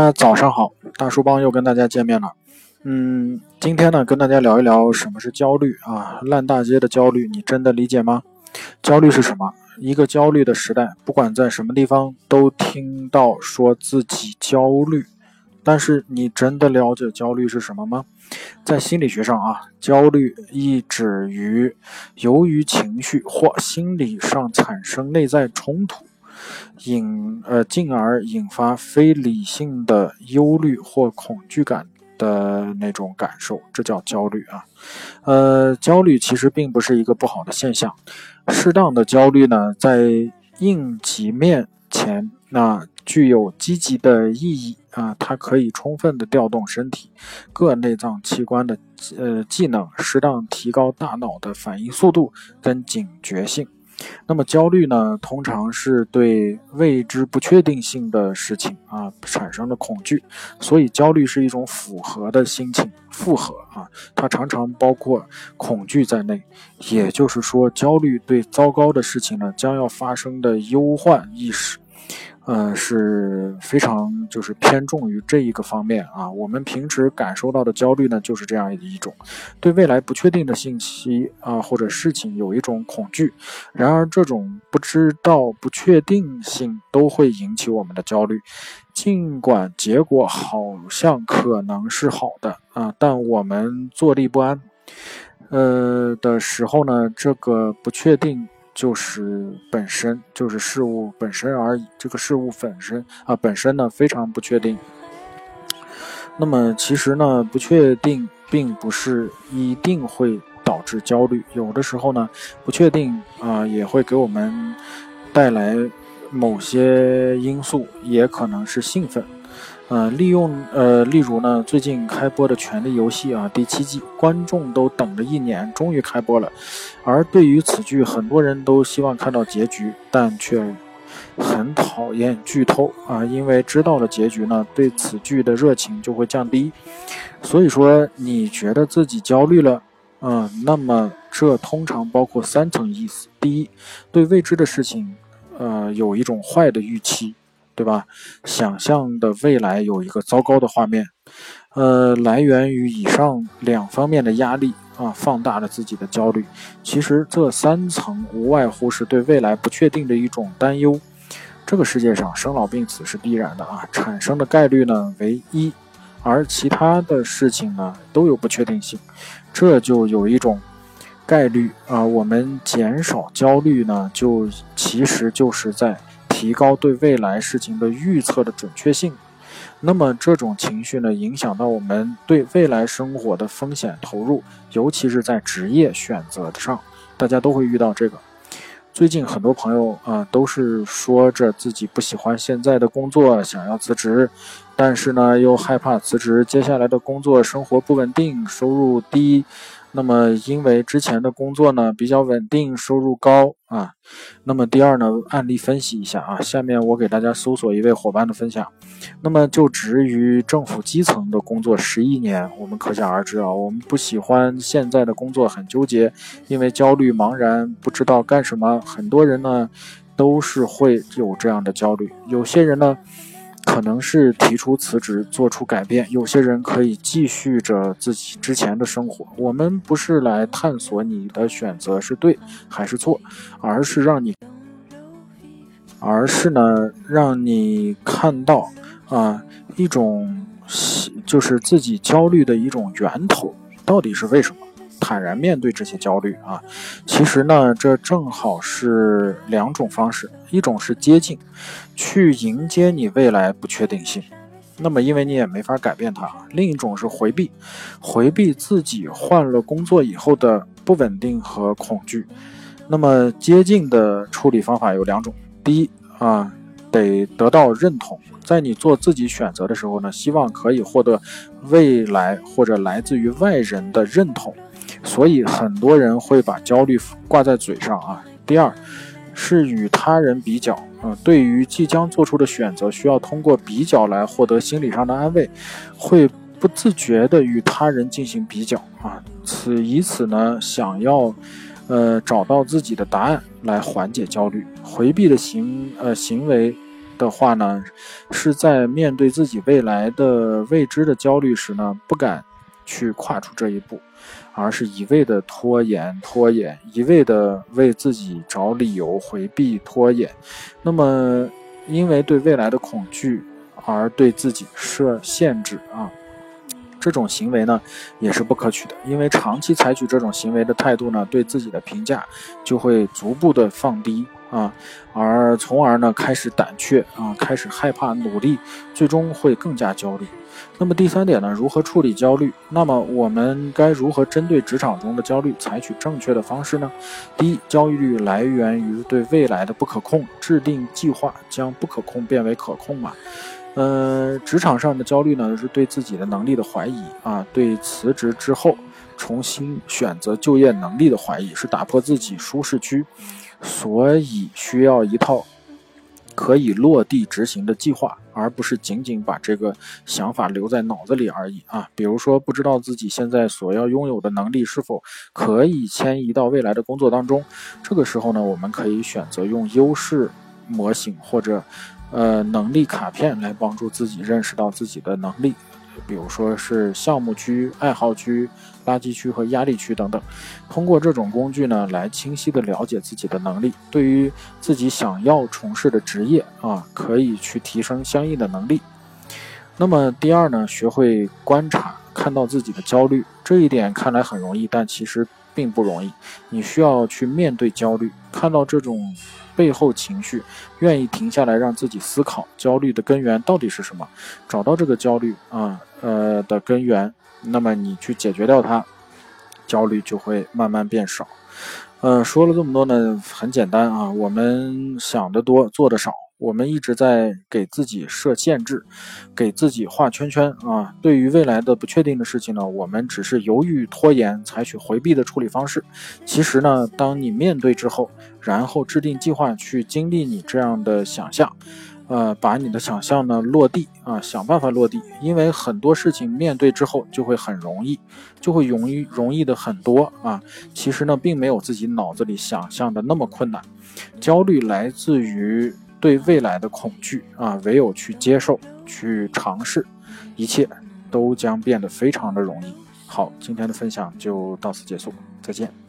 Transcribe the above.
大家早上好，大叔帮又跟大家见面了。嗯，今天呢，跟大家聊一聊什么是焦虑啊？烂大街的焦虑，你真的理解吗？焦虑是什么？一个焦虑的时代，不管在什么地方，都听到说自己焦虑。但是你真的了解焦虑是什么吗？在心理学上啊，焦虑意指于由于情绪或心理上产生内在冲突。引呃，进而引发非理性的忧虑或恐惧感的那种感受，这叫焦虑啊。呃，焦虑其实并不是一个不好的现象，适当的焦虑呢，在应急面前，那具有积极的意义啊，它可以充分的调动身体各内脏器官的呃技能，适当提高大脑的反应速度跟警觉性。那么焦虑呢，通常是对未知不确定性的事情啊产生的恐惧，所以焦虑是一种复合的心情，复合啊，它常常包括恐惧在内。也就是说，焦虑对糟糕的事情呢将要发生的忧患意识。呃，是非常就是偏重于这一个方面啊。我们平时感受到的焦虑呢，就是这样一种，对未来不确定的信息啊或者事情有一种恐惧。然而，这种不知道、不确定性都会引起我们的焦虑，尽管结果好像可能是好的啊，但我们坐立不安，呃的时候呢，这个不确定。就是本身就是事物本身而已，这个事物本身啊本身呢非常不确定。那么其实呢，不确定并不是一定会导致焦虑，有的时候呢，不确定啊也会给我们带来某些因素，也可能是兴奋。呃，利用呃，例如呢，最近开播的《权力游戏》啊，第七季，观众都等了一年，终于开播了。而对于此剧，很多人都希望看到结局，但却很讨厌剧透啊，因为知道了结局呢，对此剧的热情就会降低。所以说，你觉得自己焦虑了，嗯，那么这通常包括三层意思：第一，对未知的事情，呃，有一种坏的预期。对吧？想象的未来有一个糟糕的画面，呃，来源于以上两方面的压力啊，放大了自己的焦虑。其实这三层无外乎是对未来不确定的一种担忧。这个世界上生老病死是必然的啊，产生的概率呢为一，而其他的事情呢都有不确定性，这就有一种概率啊。我们减少焦虑呢，就其实就是在。提高对未来事情的预测的准确性，那么这种情绪呢，影响到我们对未来生活的风险投入，尤其是在职业选择上，大家都会遇到这个。最近很多朋友啊，都是说着自己不喜欢现在的工作，想要辞职，但是呢，又害怕辞职接下来的工作生活不稳定，收入低。那么，因为之前的工作呢比较稳定，收入高啊。那么第二呢，案例分析一下啊。下面我给大家搜索一位伙伴的分享。那么就职于政府基层的工作十一年，我们可想而知啊。我们不喜欢现在的工作，很纠结，因为焦虑、茫然，不知道干什么。很多人呢都是会有这样的焦虑。有些人呢。可能是提出辞职，做出改变。有些人可以继续着自己之前的生活。我们不是来探索你的选择是对还是错，而是让你，而是呢，让你看到啊，一种就是自己焦虑的一种源头到底是为什么。坦然面对这些焦虑啊，其实呢，这正好是两种方式，一种是接近，去迎接你未来不确定性，那么因为你也没法改变它；另一种是回避，回避自己换了工作以后的不稳定和恐惧。那么接近的处理方法有两种，第一啊，得得到认同，在你做自己选择的时候呢，希望可以获得未来或者来自于外人的认同。所以很多人会把焦虑挂在嘴上啊。第二，是与他人比较啊。对于即将做出的选择，需要通过比较来获得心理上的安慰，会不自觉的与他人进行比较啊。此以此呢，想要，呃，找到自己的答案来缓解焦虑。回避的行呃行为，的话呢，是在面对自己未来的未知的焦虑时呢，不敢去跨出这一步，而是一味的拖延、拖延，一味的为自己找理由回避、拖延。那么，因为对未来的恐惧而对自己设限制啊。这种行为呢，也是不可取的，因为长期采取这种行为的态度呢，对自己的评价就会逐步的放低啊，而从而呢，开始胆怯啊，开始害怕努力，最终会更加焦虑。那么第三点呢，如何处理焦虑？那么我们该如何针对职场中的焦虑采取正确的方式呢？第一，焦虑来源于对未来的不可控，制定计划将不可控变为可控嘛。呃，职场上的焦虑呢，是对自己的能力的怀疑啊，对辞职之后重新选择就业能力的怀疑，是打破自己舒适区，所以需要一套可以落地执行的计划，而不是仅仅把这个想法留在脑子里而已啊。比如说，不知道自己现在所要拥有的能力是否可以迁移到未来的工作当中，这个时候呢，我们可以选择用优势模型或者。呃，能力卡片来帮助自己认识到自己的能力，比如说是项目区、爱好区、垃圾区和压力区等等。通过这种工具呢，来清晰的了解自己的能力，对于自己想要从事的职业啊，可以去提升相应的能力。那么第二呢，学会观察，看到自己的焦虑，这一点看来很容易，但其实并不容易。你需要去面对焦虑，看到这种。背后情绪，愿意停下来让自己思考焦虑的根源到底是什么，找到这个焦虑啊呃的根源，那么你去解决掉它，焦虑就会慢慢变少。嗯，说了这么多呢，很简单啊，我们想的多，做的少。我们一直在给自己设限制，给自己画圈圈啊。对于未来的不确定的事情呢，我们只是犹豫拖延，采取回避的处理方式。其实呢，当你面对之后，然后制定计划去经历你这样的想象，呃，把你的想象呢落地啊，想办法落地。因为很多事情面对之后就会很容易，就会容易容易的很多啊。其实呢，并没有自己脑子里想象的那么困难。焦虑来自于。对未来的恐惧啊，唯有去接受、去尝试，一切都将变得非常的容易。好，今天的分享就到此结束，再见。